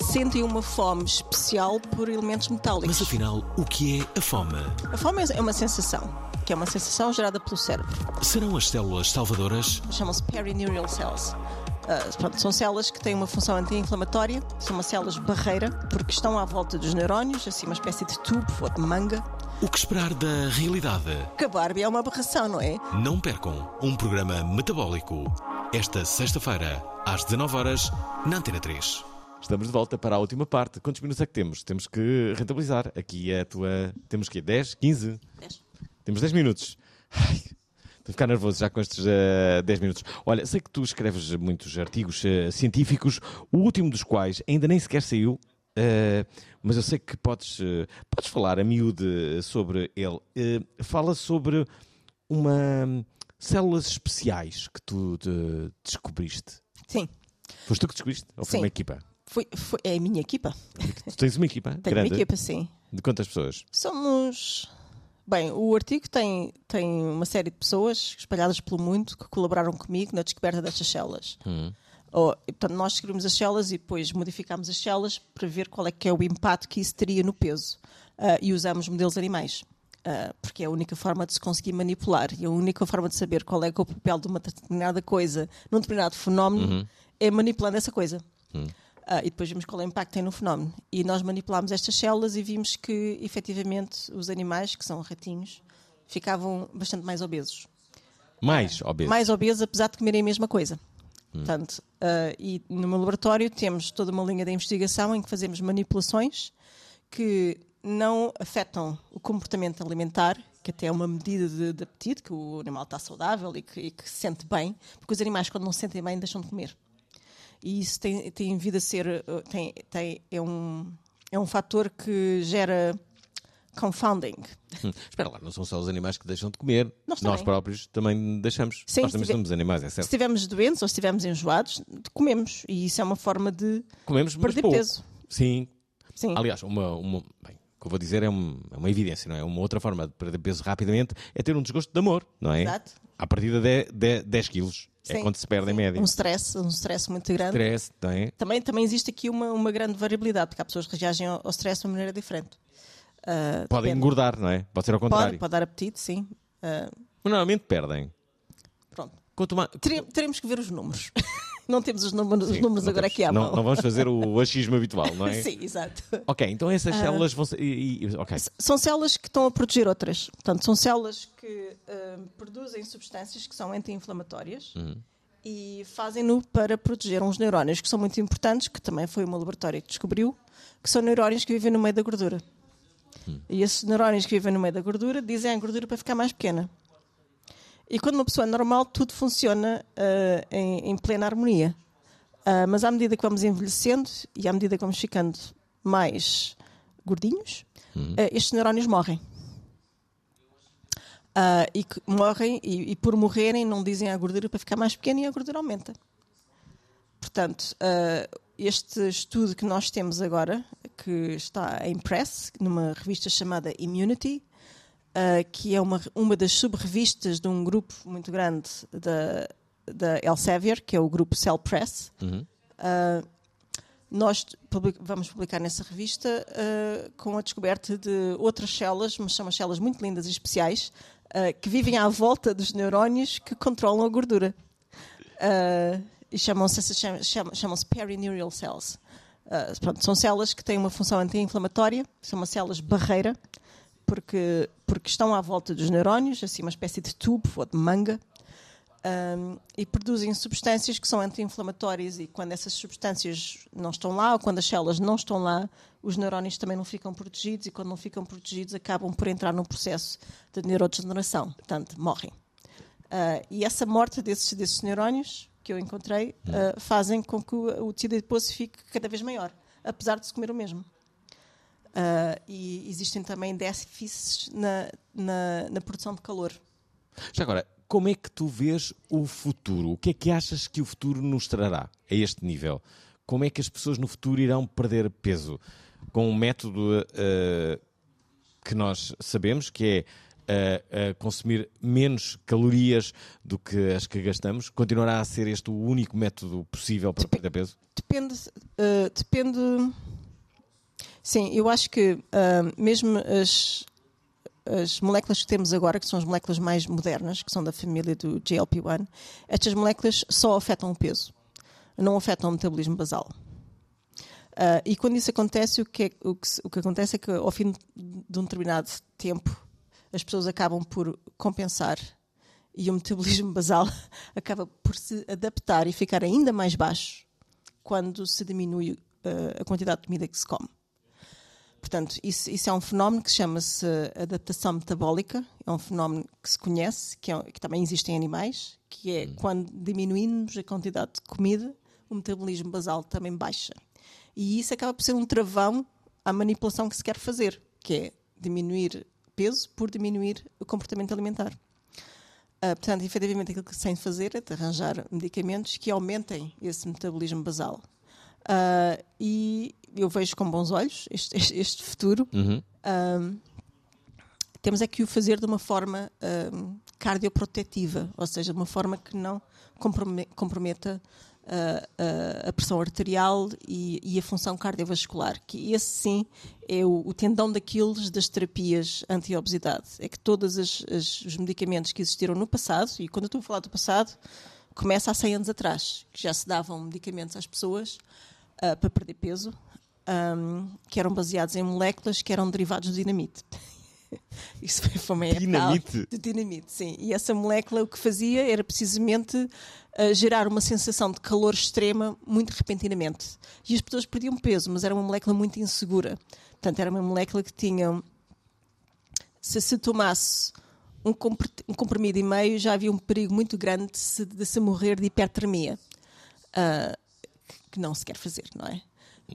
sentem uma fome especial por elementos metálicos. Mas afinal, o que é a fome? A fome é uma sensação, que é uma sensação gerada pelo cérebro. Serão as células salvadoras? Chamam-se perineural cells. Uh, pronto, são células que têm uma função anti-inflamatória, são uma células barreira, porque estão à volta dos neurónios, assim uma espécie de tubo ou de manga, o que esperar da realidade? Que a Barbie é uma aberração, não é? Não percam um programa metabólico. Esta sexta-feira, às 19 horas na Antena 3. Estamos de volta para a última parte. Quantos minutos é que temos? Temos que rentabilizar. Aqui é a tua. Temos que 10? 15? 10. Temos 10 minutos. Ai, estou a ficar nervoso já com estes uh, eh, 10 minutos. Olha, sei que tu escreves muitos artigos uh, científicos, o último dos quais ainda nem sequer saiu, Uh, mas eu sei que podes, podes falar a miúde sobre ele. Fala sobre uma células especiais que tu de, descobriste. Sim. Foste tu que descobriste? Ou foi sim. uma equipa? Foi, foi, é a minha equipa. Tu tens uma equipa? Tenho grande? uma equipa, sim. De quantas pessoas? Somos. Bem, o artigo tem, tem uma série de pessoas espalhadas pelo mundo que colaboraram comigo na descoberta destas células. Hum. Oh, portanto, nós descobrimos as células e depois modificámos as células para ver qual é que é o impacto que isso teria no peso. Uh, e usamos modelos animais. Uh, porque é a única forma de se conseguir manipular e a única forma de saber qual é, é o papel de uma determinada coisa num determinado fenómeno uhum. é manipulando essa coisa. Uhum. Uh, e depois vimos qual é o impacto que tem no fenómeno. E nós manipulámos estas células e vimos que, efetivamente, os animais, que são ratinhos, ficavam bastante mais obesos. Mais obesos? Mais obesos, apesar de comerem a mesma coisa. Portanto, uh, e no meu laboratório temos toda uma linha de investigação em que fazemos manipulações que não afetam o comportamento alimentar, que até é uma medida de, de apetite, que o animal está saudável e que, e que, se sente bem, porque os animais, quando não se sentem bem, deixam de comer. E isso tem, tem vindo a ser. Ah, tem, tem, é, um, é um fator que gera confounding. Hum, espera lá, não são só os animais que deixam de comer. Nós, Nós próprios também deixamos. Sim, Nós também somos animais, é certo. Se estivermos doentes ou se estivermos enjoados, comemos. E isso é uma forma de comemos, perder peso. Sim. Sim. Aliás, uma, uma, bem, o que eu vou dizer é uma, é uma, evidência, não é? Uma outra forma de perder peso rapidamente é ter um desgosto de amor, não é? Exato. À partida de 10, 10 quilos. É sim, é quando se perde sim. em média. Um stress, um stress muito grande. Stress, é? Também, também existe aqui uma, uma grande variabilidade, porque há pessoas que reagem ao, ao stress de uma maneira diferente. Uh, Podem depende. engordar, não é? Pode ser ao contrário. Pode, pode dar apetite, sim. Uh, Mas normalmente perdem. Pronto. Uma... Teremos que ver os números. não temos os números, os Sim, números não agora temos. aqui à não, mão. não vamos fazer o achismo habitual, não é? Sim, exato. Ok, então essas células vão ser. e- e- ok. São células que estão a proteger outras. Portanto, são células que ah, produzem substâncias que são anti-inflamatórias e fazem-no para proteger uns neurónios que são muito importantes, que também foi uma laboratória que descobriu, que são neurónios que vivem no meio da gordura. E esses neurónios que vivem no meio da gordura dizem à gordura para ficar mais pequena. E quando uma pessoa é normal, tudo funciona ah, em, em plena harmonia. Ah, mas à medida que vamos envelhecendo e à medida que vamos ficando mais gordinhos, ah, estes neurónios morrem. E que morrem, e, e por morrerem, não dizem à gordura para ficar mais pequena e a gordura aumenta. Portanto, este estudo que nós temos agora, que está em press, numa revista chamada Immunity, ah, que é uma, uma das sub-revistas de um grupo muito grande da, da Elsevier, que é o grupo Cell Press. Ah, nós public- vamos publicar nessa revista ah, com a descoberta de outras células, mas são umas células muito lindas e especiais, que vivem à volta dos neurónios que controlam a gordura. E chamam-se chamam, chamam- chamam-se perineural cells. Ah, pronto, são células que têm uma função anti-inflamatória, são células barreira, porque, porque estão à volta dos neurónios, assim uma espécie de tubo ou de manga, um, e produzem substâncias que são anti-inflamatórias e quando essas substâncias não estão lá ou quando as células não estão lá, os neurónios também não ficam protegidos e quando não ficam protegidos acabam por entrar num processo de neurodegeneração, portanto, morrem. Uh, e essa morte desses, desses neurónios que eu encontrei uh, fazem com que o, o tecido adiposo fique cada vez maior, apesar de se comer o mesmo. Uh, e existem também déficits na, na, na produção de calor. Já agora, como é que tu vês o futuro? O que é que achas que o futuro nos trará a este nível? Como é que as pessoas no futuro irão perder peso? Com um método eh, que nós sabemos, que é eh, eh, consumir menos calorias do que as que gastamos, continuará a ser este o único método possível para perder peso? Depende. uh, depende. Sim, eu acho que uh, mesmo as, as moléculas que temos agora, que são as moléculas mais modernas, que são da família do GLP-1, estas moléculas só afetam o peso, não afetam o metabolismo basal. Uh, e quando isso acontece, o que, é- o, que, o que acontece é que ao fim de um determinado tempo as pessoas acabam por compensar e o metabolismo basal acaba por se adaptar e ficar ainda mais baixo quando se diminui uh, a quantidade de comida que se come. Portanto, isso, isso é um fenómeno que chama-se adaptação metabólica, é um fenómeno que se conhece, que, é- que também existe em animais, que é quando diminuímos a quantidade de comida, o metabolismo basal também baixa. E isso acaba por ser um travão à manipulação que se quer fazer, que é diminuir peso por diminuir o comportamento alimentar. Ah, portanto, efetivamente, aquilo que se tem de fazer é de arranjar medicamentos que aumentem esse metabolismo basal. Ah, e eu vejo com bons olhos este, este- este futuro. Ahm, temos é que o fazer de uma forma ahm, cardioprotetiva, ou seja, de uma forma que não comprome- comprometa ah, ah, a pressão arterial e, e a função cardiovascular, que esse sim é o, o tendão daqueles das terapias anti-obesidade. É que todos os medicamentos que existiram no passado, e quando eu estou a falar do passado, começa há 100 anos atrás, que já se davam medicamentos às pessoas ah, para perder peso, ahm, que eram baseados em moléculas que eram derivados do dinamite. Isso foi, uma Dinamite? de dinamite, sim. E essa molécula o que fazia era precisamente ah, gerar uma sensação de calor extrema muito repentinamente. E as pessoas perdiam peso, mas era uma molécula muito insegura. Portanto, era uma molécula que tinha. Se se tomasse um, compr- um comprimido e meio, já havia um perigo muito grande de se, de se morrer de hipertermia. Ah, que não se quer fazer, não é?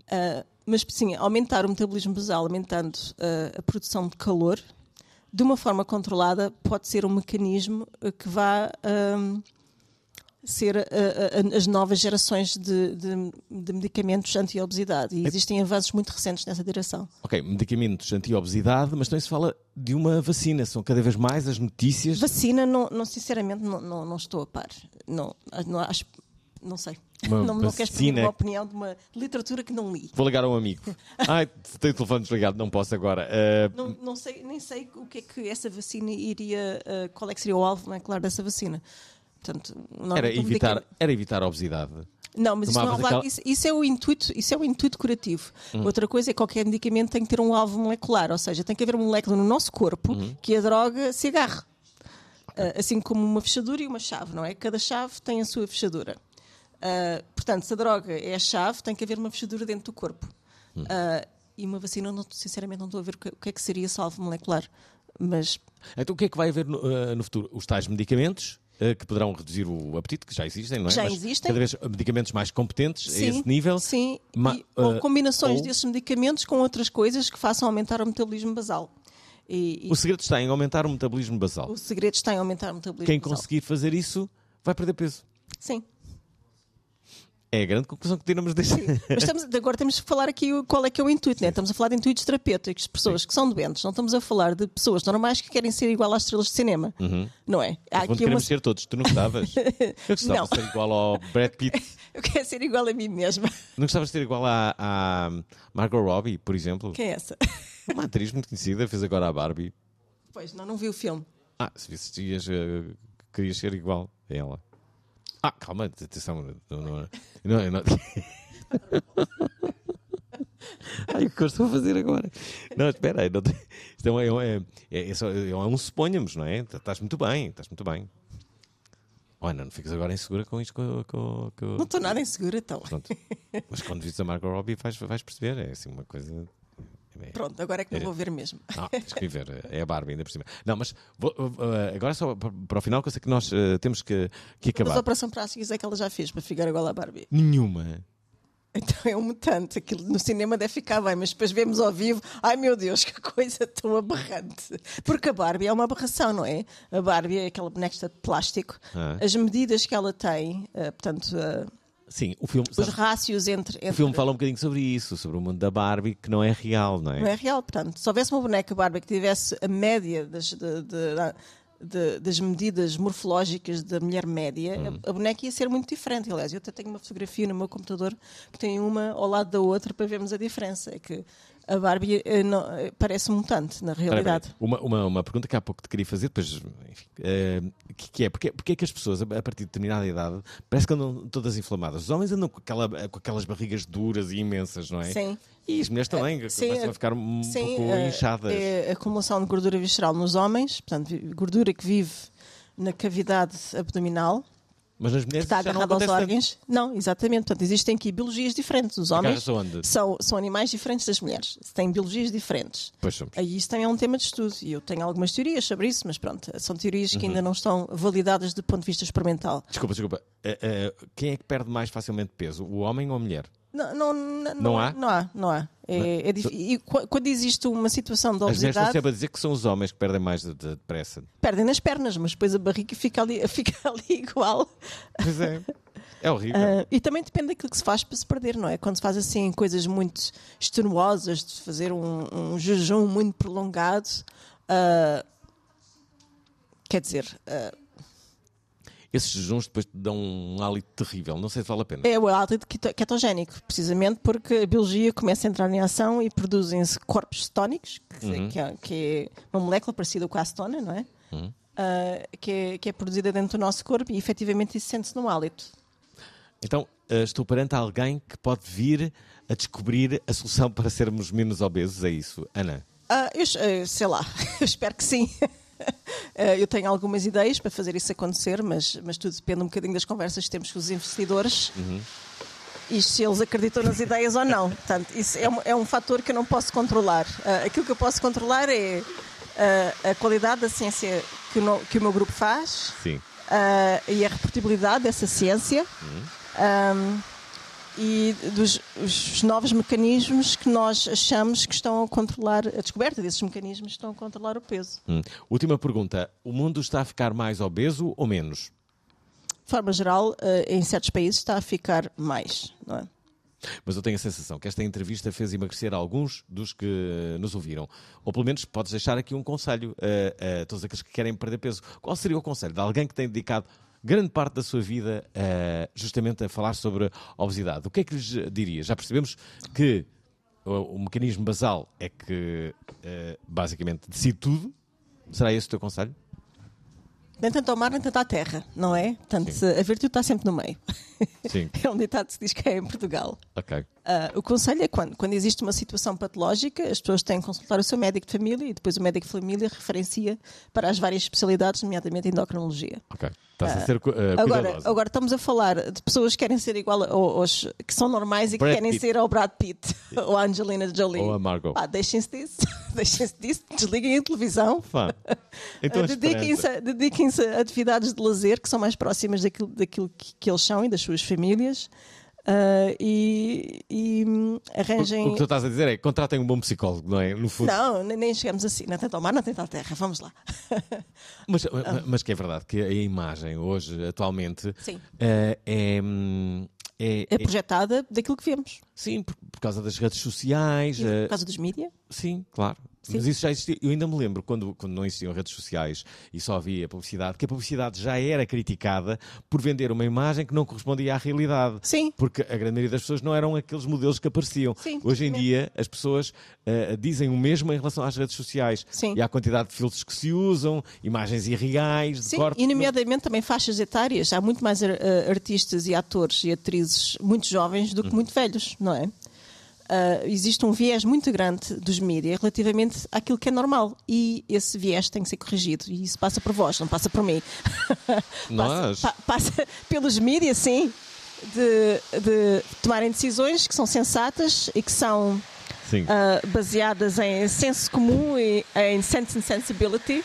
Ah, mas sim, aumentar o metabolismo basal, aumentando ah, a produção de calor, de uma forma controlada, pode ser um mecanismo ah, que vá ser as novas gerações de, de- de medicamentos anti-obesidade. E existem avanços muito recentes nessa direção. Ok, medicamentos anti-obesidade, mas também se fala de uma vacina. São cada vez mais as notícias. Vacina, não, não- sinceramente, não, não, não estou a par. Não, não, acho, não sei. Uma não, não quero exprimir vacina- uma opinião de uma literatura que não li. Vou ligar a um amigo. Ai, tenho o telefone desligado, não posso agora. Ah, Não, não sei, nem sei o que é que essa vacina iria. ah, qual é que seria o alvo molecular dessa vacina. Portanto, era, evitar, era evitar a obesidade. Não, mas isso, não é aquela- isso, isso é o intuito, isso é o intuito curativo. Hum. Outra coisa é que qualquer medicamento tem que ter um alvo molecular, ou seja, tem que haver uma molécula no nosso corpo Uhum. que a droga se agarre. Ah, assim como uma fechadura e uma chave, não é? Cada chave tem a sua fechadura. Ah, portanto, se a droga é a chave, tem que haver uma fechadura dentro do corpo. Hum. Ah, e uma vacina, não, sinceramente, não estou a ver o que, o que é que seria esse alvo molecular. Mas Então o que é que vai haver no, eh, no futuro? Os tais medicamentos que poderão reduzir o apetite, que já existem, não é? Já Mas existem. Cada vez medicamentos mais competentes a sim, esse nível. sim, Ma- e- ou combinações ou- desses medicamentos com outras coisas que façam aumentar o metabolismo basal. E, e O segredo está em aumentar o metabolismo basal. o segredo está em aumentar o metabolismo Quem basal. conseguir fazer isso vai perder peso. Sim. É a grande conclusão que tiramos deste. Mas estamos, agora temos que falar aqui qual é que é o intuito, né? Estamos a falar de intuitos terapêuticos, de pessoas que são doentes, não estamos a falar de pessoas normais que querem ser igual às estrelas de cinema. Não é? Há Quando aqui uma... queremos ser todos, tu não gostavas? Eu gostava Não. de ser igual ao Brad Pitt. Eu quero ser igual a mim mesma. Não gostavas de ser igual à, à Margot Robbie, por exemplo? Quem é essa? Uma atriz muito conhecida, fez agora a Barbie. Pois, não, não vi o filme. Ah, se visses, ias, eh, querias ser igual a ela. Ah, calma, atenção. Não, não, não, não. Ai, o que eu estou a fazer agora? Não, espera aí. Não, isto é, um- é, é, é, é é um suponhamos, não é? Estás muito bem, estás muito bem. Olha, não fiques agora insegura com isto. Com, com, com- Não estou nada insegura, então. Pronto. Mas quando vistes a Margot Robbie vais, vais perceber. É assim uma coisa. É- Pronto, agora é que não É. vou ver mesmo. ah, tens que ver, é a Barbie ainda por cima. Não, mas vou- eh, agora só para, o final, que eu sei que nós eh, temos que, que Mas a acabar. operação plástica é que ela já fez para ficar igual à Barbie. Nenhuma. Então é um mutante. Aquilo no cinema deve ficar bem, mas depois vemos ao vivo. Ai meu Deus, que coisa tão aberrante. Porque a Barbie é uma aberração, não é? A Barbie é aquela boneca de plástico. Ah. As medidas que ela tem, eh, portanto, Sim, o filme, os rácios entre. o entre filme fala um bocadinho sobre isso, sobre o mundo da Barbie, que não é real, não é? Não é real, portanto, se houvesse uma boneca Barbie que tivesse a média das, de- de- das medidas morfológicas da mulher média, Hum. a, a boneca ia ser muito diferente. Aliás, eu até tenho uma fotografia no meu computador que tem uma ao lado da outra para vermos a diferença. É que a Barbie eh, não- eh, parece um mutante, na realidade. Uma, uma, uma pergunta que há pouco te queria fazer, depois, enfim, eh, que, que é, porque, porque é que as pessoas, a partir de determinada idade, parece que andam todas inflamadas? Os homens andam com, aquela, com aquelas barrigas duras e imensas, não é? Sim. E as mulheres também, que Sim, começam a ficar um Sim, pouco inchadas. É a acumulação de gordura visceral nos homens, portanto, gordura que vive na cavidade abdominal, Mas nas mulheres está agarrada aos acontece tanto. órgãos. Não, exatamente. Portanto, existem aqui biologias diferentes. Os homens são, são animais diferentes das mulheres. Têm biologias diferentes. Pois somos. Aí isso também é um tema de estudo e eu tenho algumas teorias sobre isso, mas pronto, são teorias Uhum. que ainda não estão validadas do ponto de vista experimental. Desculpa, desculpa. Eh, eh, quem é que perde mais facilmente peso? O homem ou a mulher? Não, não, não, Não há? Não há, não há. É, é e qu- quando existe uma situação de As mulheres estão obesidade, sempre a dizer que são os homens que perdem mais de- de- depressa. perdem nas pernas, mas depois a barriga fica ali, fica ali igual. Pois é. É horrível. Ah, e também depende daquilo que se faz para se perder, não é? Quando se faz assim coisas muito extenuosas, de fazer um, um jejum muito prolongado, ah, quer dizer, ah, Esses jejuns depois te dão um hálito terrível. Não sei se vale a pena. é o hálito keto- ketogénico, precisamente porque a biologia começa a entrar em ação e produzem-se corpos cetónicos, que, Uhum. que é, que é uma molécula parecida com a acetona, não é? Uhum. Ah, que, é que é produzida dentro do nosso corpo e efetivamente isso sente-se no hálito. Então, eh, estou perante alguém que pode vir a descobrir a solução para sermos menos obesos. É isso, Ana? Ah, eu, eh, sei lá, eu espero que sim. Eh, eu tenho algumas ideias para fazer isso acontecer, mas, mas tudo depende um bocadinho das conversas que temos com os investidores. E se eles acreditam nas ideias ou não. Portanto, isso é um, é um fator que eu não posso controlar. Ah, aquilo que eu posso controlar é ah, a qualidade da ciência que o, no- que o meu grupo faz ah, e a repetibilidade dessa ciência. Ahm, e dos os novos mecanismos que nós achamos que estão a controlar, a descoberta desses mecanismos estão a controlar o peso. Hum. Última pergunta. O mundo está a ficar mais obeso ou menos? De forma geral, ah, em certos países está a ficar mais, não é? Mas eu tenho a sensação que esta entrevista fez emagrecer alguns dos que nos ouviram. Ou pelo menos podes deixar aqui um conselho a, a todos aqueles que querem perder peso. Qual seria o conselho de alguém que tem dedicado grande parte da sua vida eh, justamente a falar sobre a obesidade? O que é que lhes diria? Já percebemos que o, o mecanismo basal é que eh, basicamente decide tudo. Será esse o teu conselho? Nem tanto ao mar, nem tanto à terra, não é? Portanto, a virtude está sempre no meio. Sim. É um ditado que se diz que é em Portugal. Ok. Ah, o conselho é quando, quando existe uma situação patológica, as pessoas têm que consultar o seu médico de família e depois o médico de família referencia para as várias especialidades, nomeadamente endocrinologia. Ok. Estás a ser cu- eh, Agora, agora estamos a falar de pessoas que querem ser igual aos que são normais e que Brad querem Pitt. ser ao Brad Pitt ou à Angelina Jolie. Ou a Margot. Pá, deixem-se disso, deixem-se disso, desliguem a televisão. Então, a Dediquem-se dediquem-se a atividades de lazer que são mais próximas daquilo, daquilo que, que eles são e das suas famílias Ah, e, e, hum, arranjem. O que tu estás a dizer é contratem um bom psicólogo, não é? No fundo. Não, nem, chegamos assim. Não tenta ao mar, não tenta à terra. Vamos lá. Mas, mas que é verdade que a imagem hoje, atualmente, eh, é, hum, é- É é- projetada daquilo que vemos. Sim, por, por causa das redes sociais. E por causa dos mídias. Sim, claro. Mas isso já existia. Eu ainda me lembro quando, quando não existiam redes sociais e só havia publicidade, que a publicidade já era criticada por vender uma imagem que não correspondia à realidade. Sim. Porque a grande maioria das pessoas não eram aqueles modelos que apareciam. Sim, Hoje em dia as pessoas eh, dizem o mesmo em relação às redes sociais. Sim. E à quantidade de filtros que se usam, imagens irreais, de Sim, corte. e nomeadamente também faixas etárias. Há muito mais eh, artistas e atores e atrizes muito jovens do que muito velhos, não é? Ah, existe um viés muito grande dos mídias relativamente àquilo que é normal e esse viés tem que ser corrigido e isso passa por vós, não passa por mim. Nós? Passa, pa- passa pelos mídias, sim, de, de tomarem decisões que são sensatas e que são ah, baseadas em senso comum e em sense and sensibility,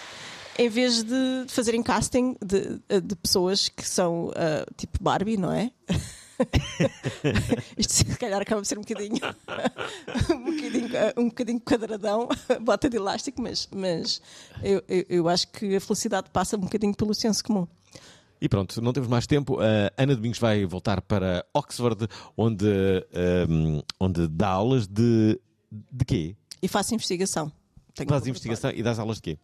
em vez de fazerem casting de, de pessoas que são ah, tipo Barbie, não é? Isto se calhar acaba por ser um bocadinho um bocadinho, ah, um bocadinho quadradão, bota de elástico, mas, mas eu, eu, eu acho que a felicidade passa um bocadinho pelo senso comum. E pronto, não temos mais tempo. A Ana Domingos vai voltar para Oxford, onde, ehm, onde dá aulas de. de quê? E faço investigação. Tenho Faz investigação e dás aulas de quê?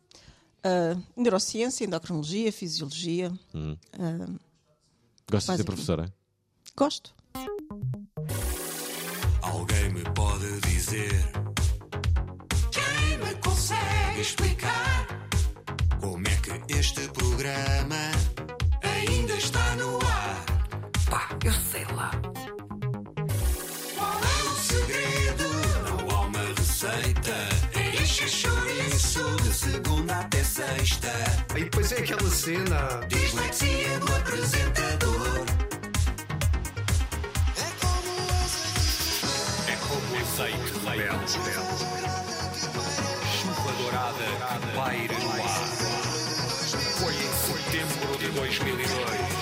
Ah, neurociência, endocrinologia, fisiologia. Ah, Gostas de ser professora? Gosto. Alguém me pode dizer Quem me consegue explicar Como é que este programa Ainda está no ar Pá, eu sei lá Qual é o segredo? Não há uma receita É encher chouriço De segunda até sexta E depois é aquela cena. Dislexia do apresentador azeite belo, Chuva dourada que paira no ar. Foi em setembro de 2002